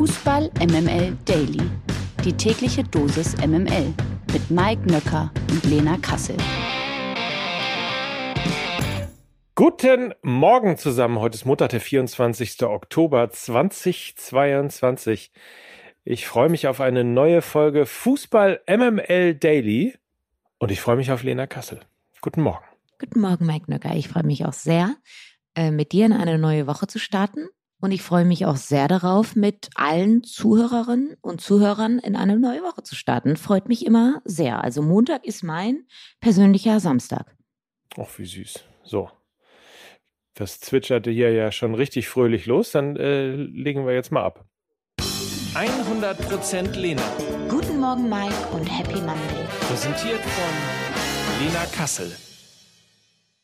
Fußball MML Daily. Die tägliche Dosis MML mit Mike Nöcker und Lena Kassel. Guten Morgen zusammen. Heute ist Montag, der 24. Oktober 2022. Ich freue mich auf eine neue Folge Fußball MML Daily und ich freue mich auf Lena Kassel. Guten Morgen. Guten Morgen, Mike Nöcker. Ich freue mich auch sehr, äh, mit dir in eine neue Woche zu starten. Und ich freue mich auch sehr darauf, mit allen Zuhörerinnen und Zuhörern in eine neue Woche zu starten. Freut mich immer sehr. Also Montag ist mein persönlicher Samstag. Ach, wie süß. So. Das zwitscherte hier ja schon richtig fröhlich los. Dann äh, legen wir jetzt mal ab. 100% Lena. Guten Morgen, Mike, und Happy Monday. Präsentiert von Lena Kassel.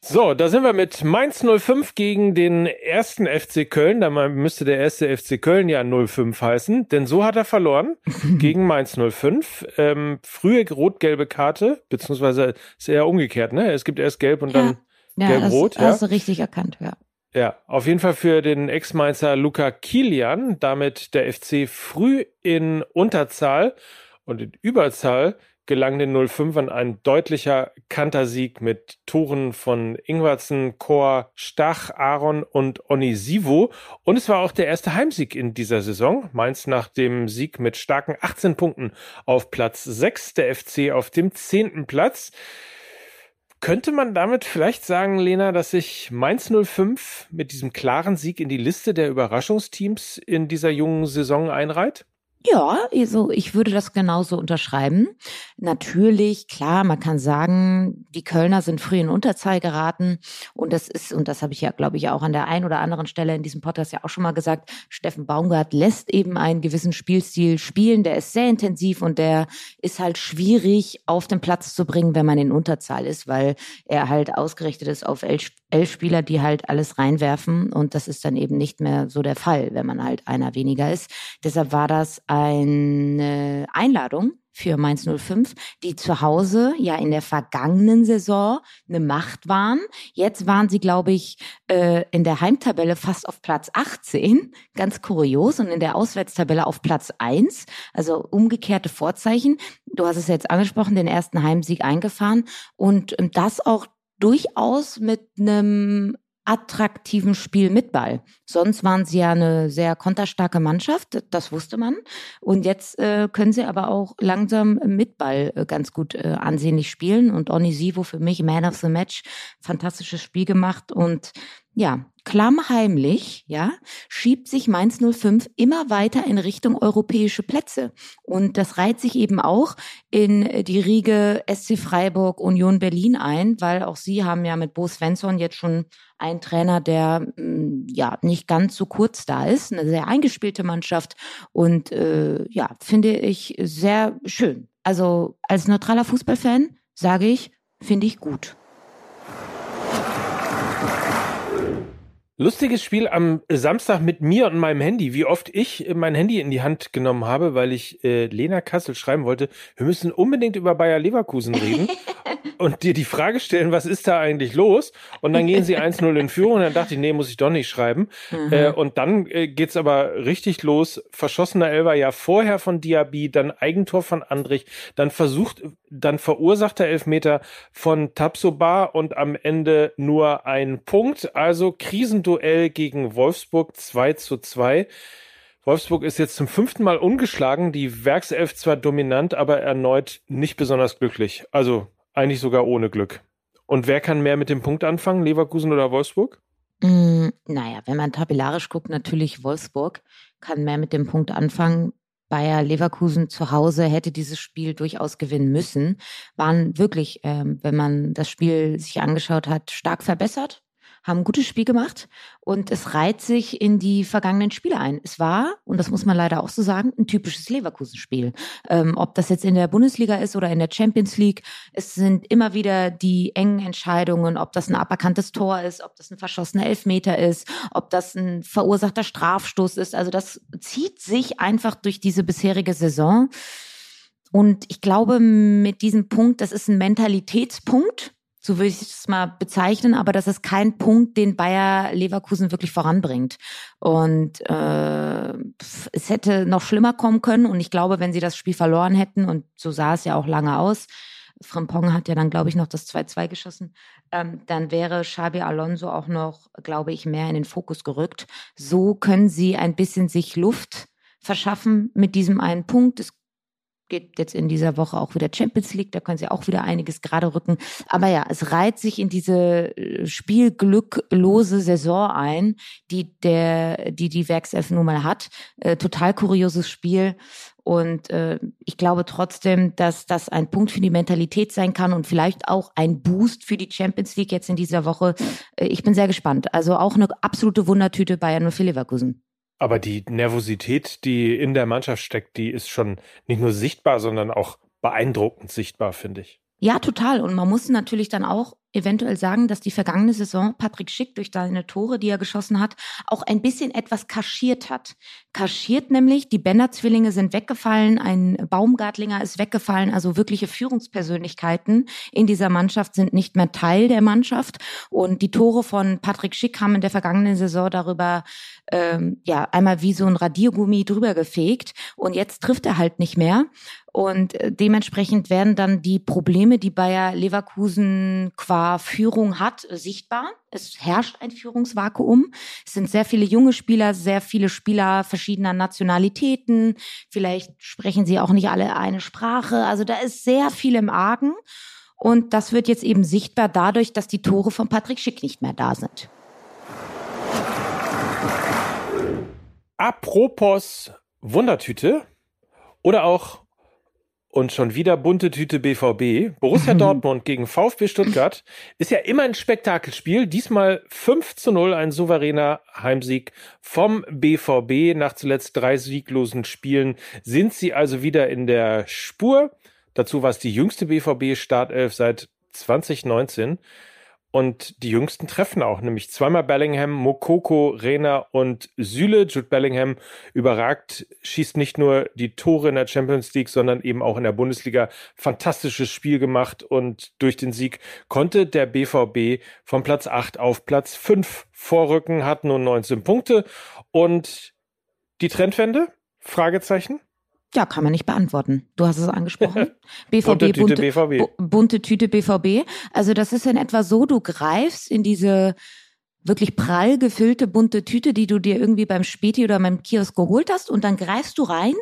So, da sind wir mit Mainz 05 gegen den ersten FC Köln. Da müsste der erste FC Köln ja 05 heißen, denn so hat er verloren gegen Mainz 05. Ähm, frühe rot-gelbe Karte, beziehungsweise ist eher umgekehrt, ne? Es gibt erst gelb und Ja. dann Ja, gelb-rot. das hast du richtig erkannt, ja. Ja, auf jeden Fall für den Ex-Mainzer Luca Kilian, damit der FC früh in Unterzahl und in Überzahl gelang den 05ern ein deutlicher Kantersieg mit Toren von Ingwertsen, Chor, Stach, Aaron und Onisivo. Und es war auch der erste Heimsieg in dieser Saison. Mainz nach dem Sieg mit starken 18 Punkten auf Platz 6, der FC auf dem 10. Platz. Könnte man damit vielleicht sagen, Lena, dass sich Mainz 05 mit diesem klaren Sieg in die Liste der Überraschungsteams in dieser jungen Saison einreiht? Ja, also ich würde das genauso unterschreiben. Natürlich, klar, man kann sagen, die Kölner sind früh in Unterzahl geraten und das ist, und das habe ich ja, glaube ich, auch an der einen oder anderen Stelle in diesem Podcast ja auch schon mal gesagt, Steffen Baumgart lässt eben einen gewissen Spielstil spielen, der ist sehr intensiv und der ist halt schwierig auf den Platz zu bringen, wenn man in Unterzahl ist, weil er halt ausgerichtet ist auf elf, elf Spieler, die halt alles reinwerfen und das ist dann eben nicht mehr so der Fall, wenn man halt einer weniger ist. Deshalb war das eine Einladung für Mainz 05, die zu Hause ja in der vergangenen Saison eine Macht waren. Jetzt waren sie, glaube ich, äh, in der Heimtabelle fast auf Platz 18, ganz kurios, und in der Auswärtstabelle auf Platz 1, also umgekehrte Vorzeichen. Du hast es jetzt angesprochen, den ersten Heimsieg eingefahren und das auch durchaus mit einem attraktiven Spiel mit Ball. Sonst waren sie ja eine sehr konterstarke Mannschaft, das wusste man. Und jetzt äh, können sie aber auch langsam mit Ball äh, ganz gut äh, ansehnlich spielen. Und Onisivo für mich Man of the Match, fantastisches Spiel gemacht und ja, klammheimlich, ja, schiebt sich Mainz 05 immer weiter in Richtung europäische Plätze. Und das reiht sich eben auch in die Riege SC Freiburg Union Berlin ein, weil auch sie haben ja mit Bo Svensson jetzt schon einen Trainer, der mh, ja nicht ganz so kurz da ist, eine sehr eingespielte Mannschaft und äh, ja, finde ich sehr schön. Also als neutraler Fußballfan sage ich, finde ich gut. Lustiges Spiel am Samstag mit mir und meinem Handy. Wie oft ich mein Handy in die Hand genommen habe, weil ich äh, Lena Kassel schreiben wollte, wir müssen unbedingt über Bayer Leverkusen reden und dir die Frage stellen, was ist da eigentlich los? Und dann gehen sie 1-0 in Führung und dann dachte ich, nee, muss ich doch nicht schreiben. Mhm. Äh, und dann äh, geht's aber richtig los. Verschossener Elfer ja vorher von Diaby, dann Eigentor von Andrich, dann versucht, dann verursachter Elfmeter von Tapsoba und am Ende nur ein Punkt. Also Krisenduell gegen Wolfsburg 2 zu 2. Wolfsburg ist jetzt zum fünften Mal ungeschlagen, die Werkself zwar dominant, aber erneut nicht besonders glücklich. Also eigentlich sogar ohne Glück. Und wer kann mehr mit dem Punkt anfangen, Leverkusen oder Wolfsburg? Mm, naja, wenn man tabellarisch guckt, natürlich Wolfsburg kann mehr mit dem Punkt anfangen. Bayer Leverkusen zu Hause hätte dieses Spiel durchaus gewinnen müssen. Waren wirklich, ähm, wenn man das Spiel sich angeschaut hat, stark verbessert, haben ein gutes Spiel gemacht und es reiht sich in die vergangenen Spiele ein. Es war, und das muss man leider auch so sagen, ein typisches Leverkusen-Spiel. Ähm, ob das jetzt in der Bundesliga ist oder in der Champions League, es sind immer wieder die engen Entscheidungen, ob das ein aberkanntes Tor ist, ob das ein verschossener Elfmeter ist, ob das ein verursachter Strafstoß ist. Also das zieht sich einfach durch diese bisherige Saison. Und ich glaube, mit diesem Punkt, das ist ein Mentalitätspunkt so würde ich es mal bezeichnen, aber das ist kein Punkt, den Bayer Leverkusen wirklich voranbringt. Und äh, es hätte noch schlimmer kommen können und ich glaube, wenn sie das Spiel verloren hätten und so sah es ja auch lange aus, Frimpong hat ja dann, glaube ich, noch das 2-2 geschossen, ähm, dann wäre Xabi Alonso auch noch, glaube ich, mehr in den Fokus gerückt. So können sie ein bisschen sich Luft verschaffen mit diesem einen Punkt. Es geht jetzt in dieser Woche auch wieder Champions League, da können sie auch wieder einiges gerade rücken. Aber ja, es reiht sich in diese äh, spielglücklose Saison ein, die der, die die Werkself nun mal hat. Äh, total kurioses Spiel. Und äh, ich glaube trotzdem, dass das ein Punkt für die Mentalität sein kann und vielleicht auch ein Boost für die Champions League jetzt in dieser Woche. Äh, ich bin sehr gespannt. Also auch eine absolute Wundertüte Bayern für Leverkusen. Aber die Nervosität, die in der Mannschaft steckt, die ist schon nicht nur sichtbar, sondern auch beeindruckend sichtbar, finde ich. Ja, total. Und man muss natürlich dann auch eventuell sagen, dass die vergangene Saison Patrick Schick durch seine Tore, die er geschossen hat, auch ein bisschen etwas kaschiert hat. Kaschiert nämlich, die Bender-Zwillinge sind weggefallen, ein Baumgartlinger ist weggefallen, also wirkliche Führungspersönlichkeiten in dieser Mannschaft sind nicht mehr Teil der Mannschaft. Und die Tore von Patrick Schick haben in der vergangenen Saison darüber ähm, ja einmal wie so ein Radiergummi drüber gefegt und jetzt trifft er halt nicht mehr. Und äh, dementsprechend werden dann die Probleme, die Bayer Leverkusen qua Führung hat, sichtbar. Es herrscht ein Führungsvakuum. Es sind sehr viele junge Spieler, sehr viele Spieler verschiedener Nationalitäten. Vielleicht sprechen sie auch nicht alle eine Sprache. Also da ist sehr viel im Argen. Und das wird jetzt eben sichtbar dadurch, dass die Tore von Patrick Schick nicht mehr da sind. Apropos Wundertüte oder auch und schon wieder bunte Tüte BVB. Borussia. Dortmund gegen VfB Stuttgart ist ja immer ein Spektakelspiel. Diesmal 5 zu 0, ein souveräner Heimsieg vom BVB. Nach zuletzt drei sieglosen Spielen sind sie also wieder in der Spur. Dazu war es die jüngste BVB-Startelf seit 2019. Und die jüngsten treffen auch, nämlich zweimal Bellingham, Mokoko, Rena und Süle. Jude Bellingham überragt, schießt nicht nur die Tore in der Champions League, sondern eben auch in der Bundesliga. Fantastisches Spiel gemacht und durch den Sieg konnte der BVB von Platz 8 auf Platz 5 vorrücken, hat nun 19 Punkte. Und die Trendwende? Fragezeichen? Ja, kann man nicht beantworten. Du hast es angesprochen. BVB, bunte Tüte bunte, BVB. bunte Tüte BVB. Also das ist in etwa so, du greifst in diese wirklich prall gefüllte bunte Tüte, die du dir irgendwie beim Späti oder beim Kiosk geholt hast und dann greifst du rein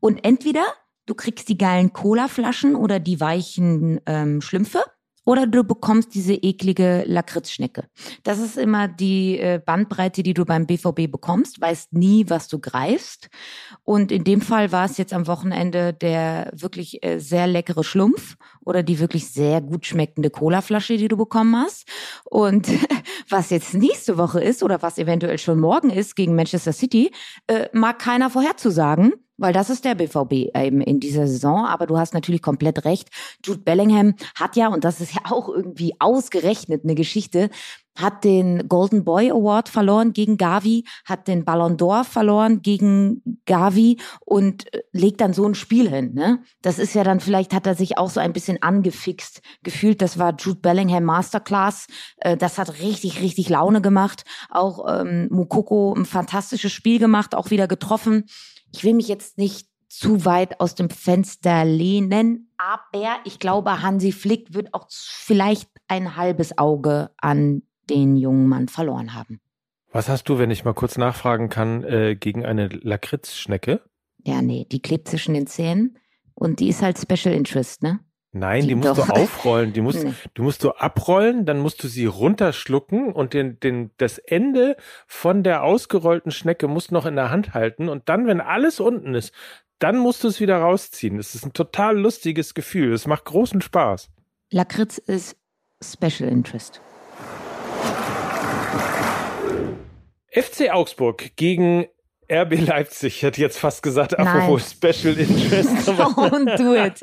und entweder du kriegst die geilen Colaflaschen oder die weichen ähm, Schlümpfe oder du bekommst diese eklige Lakritzschnecke. Das ist immer die äh, Bandbreite, die du beim BVB bekommst, weißt nie, was du greifst. Und in dem Fall war es jetzt am Wochenende der wirklich äh, sehr leckere Schlumpf oder die wirklich sehr gut schmeckende Colaflasche, die du bekommen hast. Und was jetzt nächste Woche ist oder was eventuell schon morgen ist gegen Manchester City, äh, mag keiner vorherzusagen. Weil das ist der BVB eben in dieser Saison. Aber du hast natürlich komplett recht. Jude Bellingham hat ja, und das ist ja auch irgendwie ausgerechnet eine Geschichte, hat den Golden Boy Award verloren gegen Gavi, hat den Ballon d'Or verloren gegen Gavi und äh, legt dann so ein Spiel hin. Ne? Das ist ja dann, vielleicht hat er sich auch so ein bisschen angefixt gefühlt. Das war Jude Bellingham Masterclass. Äh, das hat richtig, richtig Laune gemacht. Auch ähm, Mukoko ein fantastisches Spiel gemacht, auch wieder getroffen ich will mich jetzt nicht zu weit aus dem Fenster lehnen, aber ich glaube, Hansi Flick wird auch vielleicht ein halbes Auge an den jungen Mann verloren haben. Was hast du, wenn ich mal kurz nachfragen kann, äh, gegen eine Lakritzschnecke? Ja, nee, die klebt zwischen den Zähnen und die ist halt Special Interest, ne? Nein, die, die musst doch. du aufrollen. Die musst, du musst du abrollen, dann musst du sie runterschlucken und den, den, das Ende von der ausgerollten Schnecke musst du noch in der Hand halten und dann, wenn alles unten ist, dann musst du es wieder rausziehen. Das ist ein total lustiges Gefühl. Es macht großen Spaß. Lakritz ist Special Interest. FC Augsburg gegen RB Leipzig, hätte jetzt fast gesagt, apropos Special Interest. Don't do it.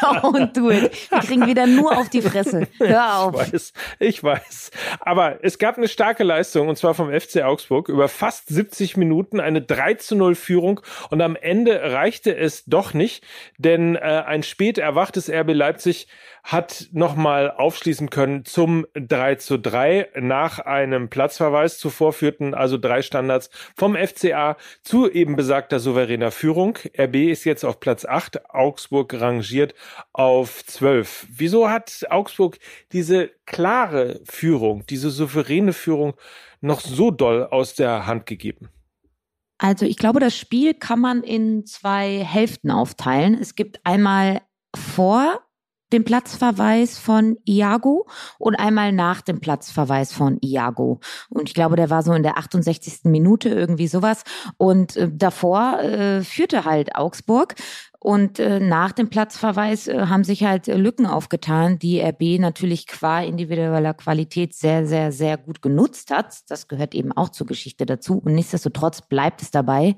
Don't do it. Wir kriegen wieder nur auf die Fresse. Hör auf. Ich weiß, ich weiß. Aber es gab eine starke Leistung und zwar vom FC Augsburg über fast 70 Minuten eine 3 zu 0 Führung und am Ende reichte es doch nicht, denn äh, ein spät erwachtes RB Leipzig hat nochmal aufschließen können zum 3 zu 3 nach einem Platzverweis. Zuvor führten also drei Standards vom FCA zu eben besagter souveräner Führung. RB ist jetzt auf Platz 8, Augsburg rangiert auf 12. Wieso hat Augsburg diese klare Führung, diese souveräne Führung noch so doll aus der Hand gegeben? Also ich glaube, das Spiel kann man in zwei Hälften aufteilen. Es gibt einmal vor dem Platzverweis von Iago und einmal nach dem Platzverweis von Iago. Und ich glaube, der war so in der 68. Minute irgendwie sowas. Und äh, davor äh, führte halt Augsburg. Und äh, nach dem Platzverweis äh, haben sich halt äh, Lücken aufgetan, die RB natürlich qua individueller Qualität sehr, sehr, sehr gut genutzt hat. Das gehört eben auch zur Geschichte dazu. Und nichtsdestotrotz bleibt es dabei,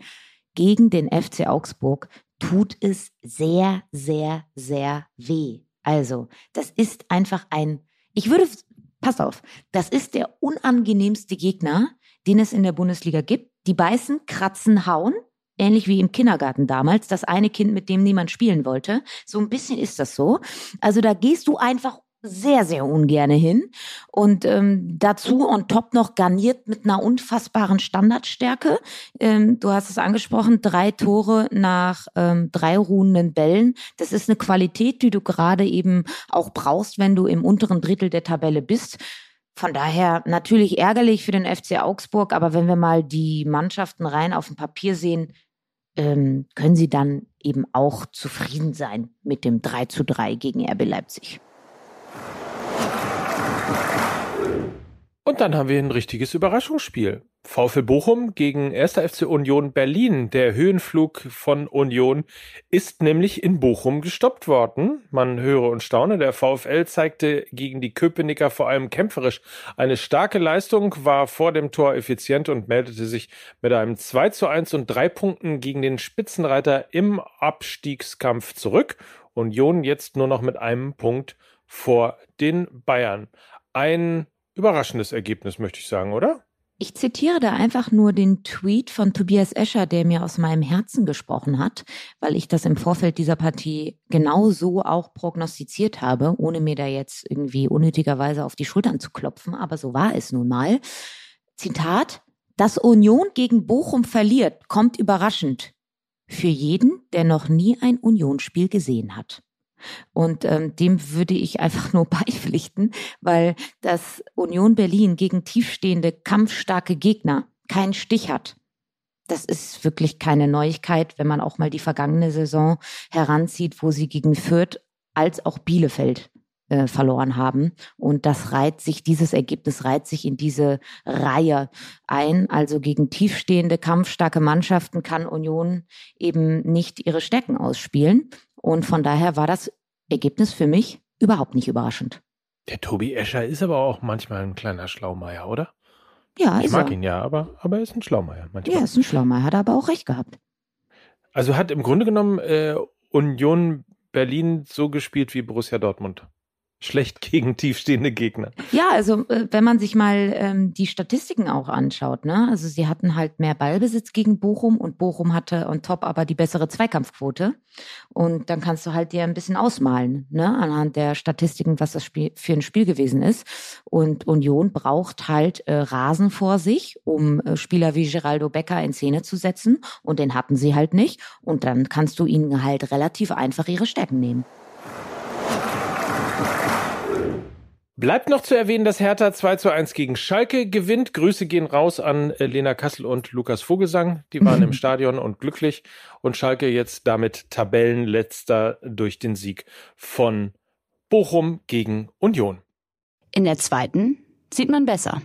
gegen den FC Augsburg tut es sehr, sehr, sehr weh. Also, das ist einfach ein, ich würde, pass auf, das ist der unangenehmste Gegner, den es in der Bundesliga gibt. Die beißen, kratzen, hauen. Ähnlich wie im Kindergarten damals, das eine Kind, mit dem niemand spielen wollte. So ein bisschen ist das so. Also da gehst du einfach sehr, sehr ungerne hin. Und ähm, dazu on top noch garniert mit einer unfassbaren Standardstärke. Ähm, du hast es angesprochen, drei Tore nach ähm, drei ruhenden Bällen. Das ist eine Qualität, die du gerade eben auch brauchst, wenn du im unteren Drittel der Tabelle bist. Von daher natürlich ärgerlich für den FC Augsburg, aber wenn wir mal die Mannschaften rein auf dem Papier sehen, ähm, können sie dann eben auch zufrieden sein mit dem 3 zu 3 gegen RB Leipzig. Und dann haben wir ein richtiges Überraschungsspiel. VfL Bochum gegen 1. FC Union Berlin. Der Höhenflug von Union ist nämlich in Bochum gestoppt worden. Man höre und staune. Der VfL zeigte gegen die Köpenicker vor allem kämpferisch eine starke Leistung, war vor dem Tor effizient und meldete sich mit einem 2 zu 1 und drei Punkten gegen den Spitzenreiter im Abstiegskampf zurück. Union jetzt nur noch mit einem Punkt vor den Bayern. Ein überraschendes Ergebnis, möchte ich sagen, oder? Ich zitiere da einfach nur den Tweet von Tobias Escher, der mir aus meinem Herzen gesprochen hat, weil ich das im Vorfeld dieser Partie genau so auch prognostiziert habe, ohne mir da jetzt irgendwie unnötigerweise auf die Schultern zu klopfen, aber so war es nun mal. Zitat, dass Union gegen Bochum verliert, kommt überraschend. Für jeden, der noch nie ein Unionsspiel gesehen hat. Und ähm, dem würde ich einfach nur beipflichten, weil das Union Berlin gegen tiefstehende, kampfstarke Gegner keinen Stich hat. Das ist wirklich keine Neuigkeit, wenn man auch mal die vergangene Saison heranzieht, wo sie gegen Fürth als auch Bielefeld äh, verloren haben. Und das reiht sich, dieses Ergebnis reiht sich in diese Reihe ein. Also gegen tiefstehende, kampfstarke Mannschaften kann Union eben nicht ihre Stecken ausspielen. Und von daher war das Ergebnis für mich überhaupt nicht überraschend. Der Tobi Escher ist aber auch manchmal ein kleiner Schlaumeier, oder? Ja, ich mag er. ihn ja, aber, aber er ist ein Schlaumeier manchmal. Ja, er ist ein Schlaumeier, hat aber auch recht gehabt. Also hat im Grunde genommen äh, Union Berlin so gespielt wie Borussia Dortmund schlecht gegen tiefstehende Gegner. Ja, also äh, wenn man sich mal ähm, die Statistiken auch anschaut, ne? Also sie hatten halt mehr Ballbesitz gegen Bochum und Bochum hatte on top aber die bessere Zweikampfquote. Und dann kannst du halt dir ein bisschen ausmalen, ne, anhand der Statistiken, was das Spiel für ein Spiel gewesen ist. Und Union braucht halt äh, Rasen vor sich, um äh, Spieler wie Geraldo Becker in Szene zu setzen. Und den hatten sie halt nicht. Und dann kannst du ihnen halt relativ einfach ihre Stärken nehmen. Bleibt noch zu erwähnen, dass Hertha 2 zu 1 gegen Schalke gewinnt. Grüße gehen raus an äh, Lena Kassel und Lukas Vogelsang. Die waren im Stadion und glücklich. Und Schalke jetzt damit Tabellenletzter durch den Sieg von Bochum gegen Union. In der zweiten sieht man besser.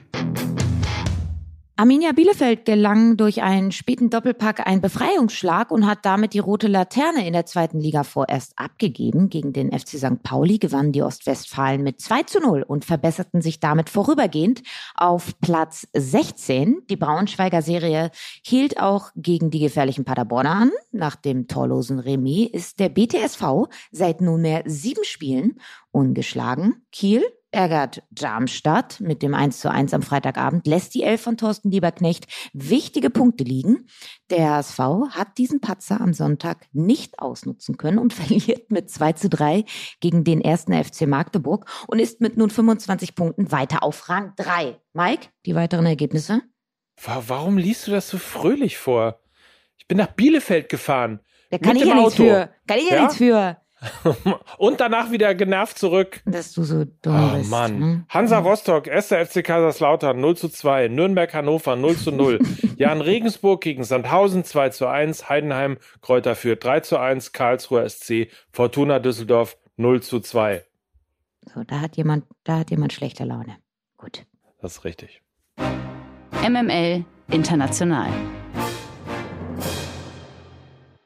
Arminia Bielefeld gelang durch einen späten Doppelpack ein Befreiungsschlag und hat damit die rote Laterne in der zweiten Liga vorerst abgegeben. Gegen den FC St. Pauli gewannen die Ostwestfalen mit 2 zu 0 und verbesserten sich damit vorübergehend auf Platz 16. Die Braunschweiger Serie hielt auch gegen die gefährlichen Paderborner an. Nach dem torlosen Remis ist der BTSV seit nunmehr sieben Spielen ungeschlagen. Kiel ärgert Darmstadt mit dem 1 zu 1 am Freitagabend, lässt die Elf von Thorsten Lieberknecht wichtige Punkte liegen. Der HSV hat diesen Patzer am Sonntag nicht ausnutzen können und verliert mit 2 zu 3 gegen den ersten FC Magdeburg und ist mit nun 25 Punkten weiter auf Rang 3. Mike, die weiteren Ergebnisse? Warum liest du das so fröhlich vor? Ich bin nach Bielefeld gefahren. Da kann ich ja nichts für. Kann ich ja, ja? nichts für. und danach wieder genervt zurück. Dass du so dumm oh, bist. Mann. Hm? Hansa Rostock, 1. FC Kaiserslautern 0 zu 2, Nürnberg Hannover 0 zu 0, Jan Regensburg gegen Sandhausen 2 zu 1, Heidenheim Kräuter Fürth 3 zu 1, Karlsruher SC, Fortuna Düsseldorf 0 zu 2. So, da hat jemand, da hat jemand schlechte Laune. Gut. Das ist richtig. MML International.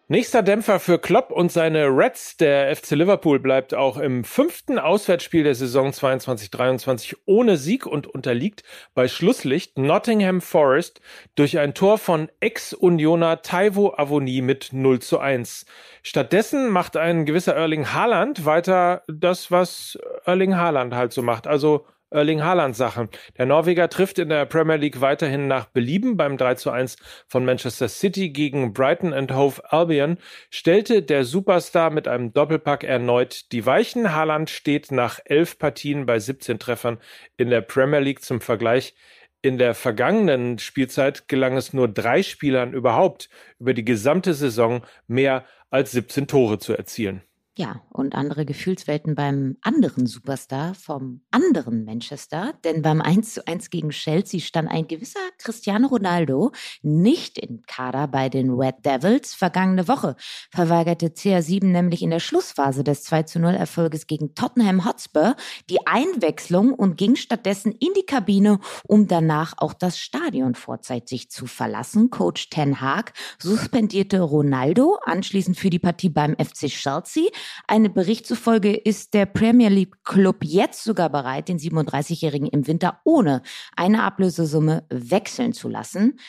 Nächster Dämpfer für Klopp und seine Reds. Der FC Liverpool bleibt auch im fünften Auswärtsspiel der Saison 22-23 ohne Sieg und unterliegt bei Schlusslicht Nottingham Forest durch ein Tor von Ex-Unioner Taiwo Avoni mit 0 zu 1. Stattdessen macht ein gewisser Erling Haaland weiter das, was Erling Haaland halt so macht. Also Erling Haaland Sachen. Der Norweger trifft in der Premier League weiterhin nach Belieben beim 3 zu 1 von Manchester City gegen Brighton and Hove Albion, stellte der Superstar mit einem Doppelpack erneut die Weichen. Haaland steht nach elf Partien bei 17 Treffern in der Premier League zum Vergleich. In der vergangenen Spielzeit gelang es nur drei Spielern überhaupt über die gesamte Saison mehr als 17 Tore zu erzielen. Ja, und andere Gefühlswelten beim anderen Superstar vom anderen Manchester, denn beim 1 zu 1 gegen Chelsea stand ein gewisser Cristiano Ronaldo nicht im Kader bei den Red Devils. Vergangene Woche verweigerte CR7 nämlich in der Schlussphase des 2 zu 0 Erfolges gegen Tottenham Hotspur die Einwechslung und ging stattdessen in die Kabine, um danach auch das Stadion vorzeitig zu verlassen. Coach Ten Haag suspendierte Ronaldo anschließend für die Partie beim FC Chelsea. Eine Bericht zufolge ist der Premier League Club jetzt sogar bereit, den 37-Jährigen im Winter ohne eine Ablösesumme wechseln zu lassen.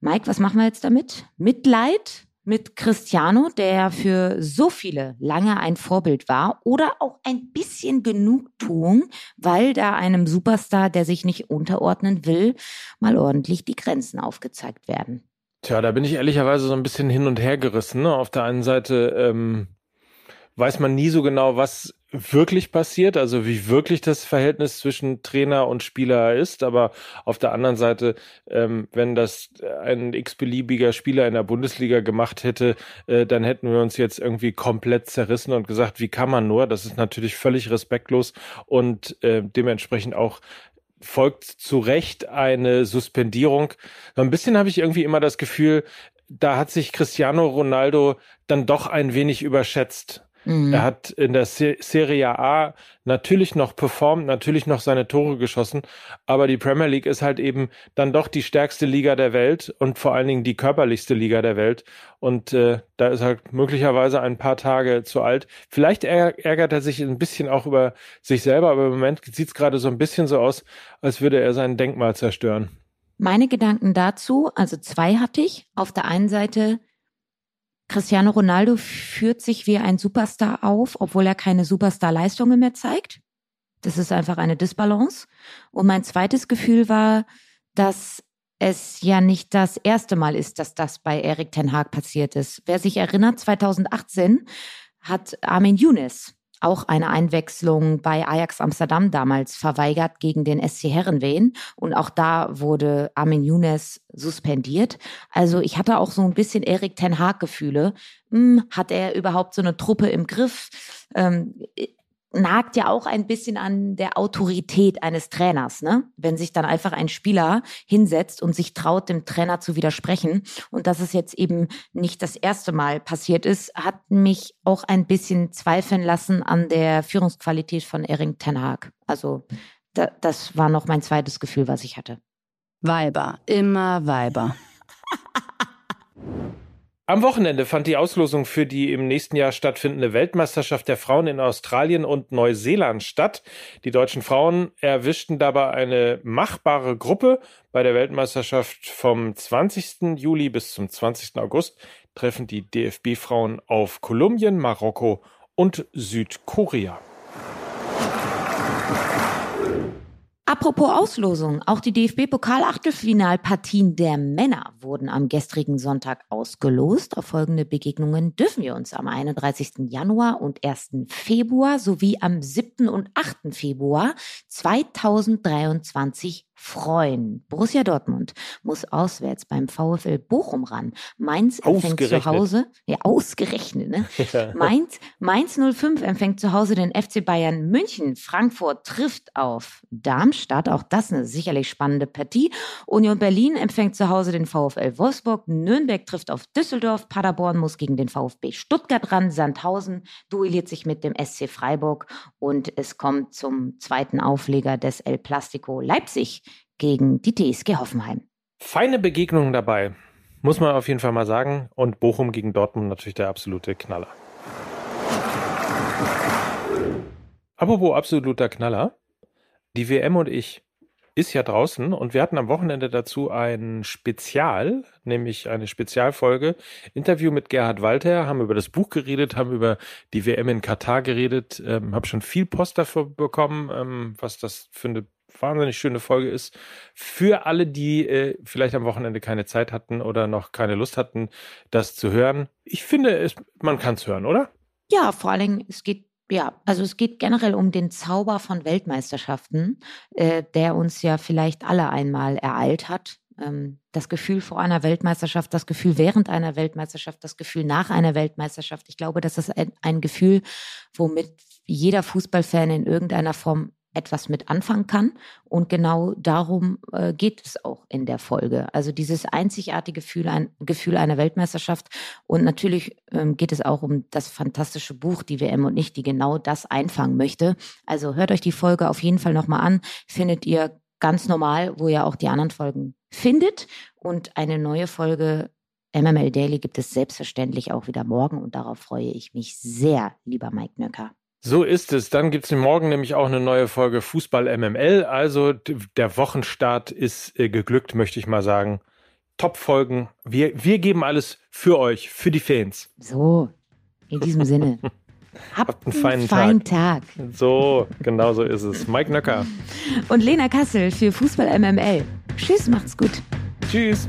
Mike, was machen wir jetzt damit? Mitleid mit Cristiano, der für so viele lange ein Vorbild war, oder auch ein bisschen Genugtuung, weil da einem Superstar, der sich nicht unterordnen will, mal ordentlich die Grenzen aufgezeigt werden. Tja, da bin ich ehrlicherweise so ein bisschen hin und her gerissen. Ne? Auf der einen Seite ähm, weiß man nie so genau, was wirklich passiert, also wie wirklich das Verhältnis zwischen Trainer und Spieler ist. Aber auf der anderen Seite, ähm, wenn das ein x-beliebiger Spieler in der Bundesliga gemacht hätte, äh, dann hätten wir uns jetzt irgendwie komplett zerrissen und gesagt, wie kann man nur? Das ist natürlich völlig respektlos und äh, dementsprechend auch folgt zu Recht eine Suspendierung. So ein bisschen habe ich irgendwie immer das Gefühl, da hat sich Cristiano Ronaldo dann doch ein wenig überschätzt. Mhm. Er hat in der Serie A natürlich noch performt, natürlich noch seine Tore geschossen, aber die Premier League ist halt eben dann doch die stärkste Liga der Welt und vor allen Dingen die körperlichste Liga der Welt. Und äh, da ist halt möglicherweise ein paar Tage zu alt. Vielleicht ärgert er sich ein bisschen auch über sich selber, aber im Moment sieht es gerade so ein bisschen so aus, als würde er sein Denkmal zerstören. Meine Gedanken dazu, also zwei hatte ich. Auf der einen Seite Cristiano Ronaldo führt sich wie ein Superstar auf, obwohl er keine Superstar-Leistungen mehr zeigt. Das ist einfach eine Disbalance. Und mein zweites Gefühl war, dass es ja nicht das erste Mal ist, dass das bei Erik Ten Haag passiert ist. Wer sich erinnert, 2018 hat Armin Younes auch eine Einwechslung bei Ajax Amsterdam damals verweigert gegen den SC Herrenwehen. Und auch da wurde Armin Younes suspendiert. Also ich hatte auch so ein bisschen Erik Ten Haag Gefühle. Hm, hat er überhaupt so eine Truppe im Griff? Ähm, nagt ja auch ein bisschen an der Autorität eines Trainers, ne? Wenn sich dann einfach ein Spieler hinsetzt und sich traut, dem Trainer zu widersprechen. Und dass es jetzt eben nicht das erste Mal passiert ist, hat mich auch ein bisschen zweifeln lassen an der Führungsqualität von Erik Ten Haag. Also da, das war noch mein zweites Gefühl, was ich hatte. Weiber, immer Weiber. Am Wochenende fand die Auslosung für die im nächsten Jahr stattfindende Weltmeisterschaft der Frauen in Australien und Neuseeland statt. Die deutschen Frauen erwischten dabei eine machbare Gruppe. Bei der Weltmeisterschaft vom 20. Juli bis zum 20. August treffen die DFB-Frauen auf Kolumbien, Marokko und Südkorea. Apropos Auslosung, auch die DFB-Pokal-Achtelfinalpartien der Männer wurden am gestrigen Sonntag ausgelost. Auf folgende Begegnungen dürfen wir uns am 31. Januar und 1. Februar sowie am 7. und 8. Februar 2023 freuen. Borussia Dortmund muss auswärts beim VfL Bochum ran. Mainz empfängt zu Hause, ja, ausgerechnet, ne? Ja. Mainz, Mainz 05 empfängt zu Hause den FC Bayern München. Frankfurt trifft auf Darmstadt. Auch das eine sicherlich spannende Partie. Union Berlin empfängt zu Hause den VfL Wolfsburg. Nürnberg trifft auf Düsseldorf. Paderborn muss gegen den VfB Stuttgart ran. Sandhausen duelliert sich mit dem SC Freiburg. Und es kommt zum zweiten Aufleger des El Plastico Leipzig gegen die TSG Hoffenheim. Feine Begegnungen dabei, muss man auf jeden Fall mal sagen. Und Bochum gegen Dortmund natürlich der absolute Knaller. Apropos absoluter Knaller. Die WM und ich ist ja draußen und wir hatten am Wochenende dazu ein Spezial, nämlich eine Spezialfolge, Interview mit Gerhard Walter, haben über das Buch geredet, haben über die WM in Katar geredet, ähm, habe schon viel Post dafür bekommen, ähm, was das für eine wahnsinnig schöne Folge ist. Für alle, die äh, vielleicht am Wochenende keine Zeit hatten oder noch keine Lust hatten, das zu hören. Ich finde, es, man kann es hören, oder? Ja, vor allen Dingen, es geht ja, also es geht generell um den Zauber von Weltmeisterschaften, äh, der uns ja vielleicht alle einmal ereilt hat. Ähm, das Gefühl vor einer Weltmeisterschaft, das Gefühl während einer Weltmeisterschaft, das Gefühl nach einer Weltmeisterschaft. Ich glaube, das ist ein, ein Gefühl, womit jeder Fußballfan in irgendeiner Form etwas mit anfangen kann. Und genau darum äh, geht es auch in der Folge. Also dieses einzigartige Gefühl, ein, Gefühl einer Weltmeisterschaft. Und natürlich ähm, geht es auch um das fantastische Buch, die WM und nicht, die genau das einfangen möchte. Also hört euch die Folge auf jeden Fall nochmal an. Findet ihr ganz normal, wo ihr auch die anderen Folgen findet. Und eine neue Folge MML Daily gibt es selbstverständlich auch wieder morgen. Und darauf freue ich mich sehr, lieber Mike Nöcker. So ist es. Dann gibt es morgen nämlich auch eine neue Folge Fußball MML. Also der Wochenstart ist äh, geglückt, möchte ich mal sagen. Top-Folgen. Wir, wir geben alles für euch, für die Fans. So, in diesem Sinne. Habt, Habt einen feinen, feinen Tag. Tag. So, genau so ist es. Mike Nöcker. Und Lena Kassel für Fußball MML. Tschüss, macht's gut. Tschüss.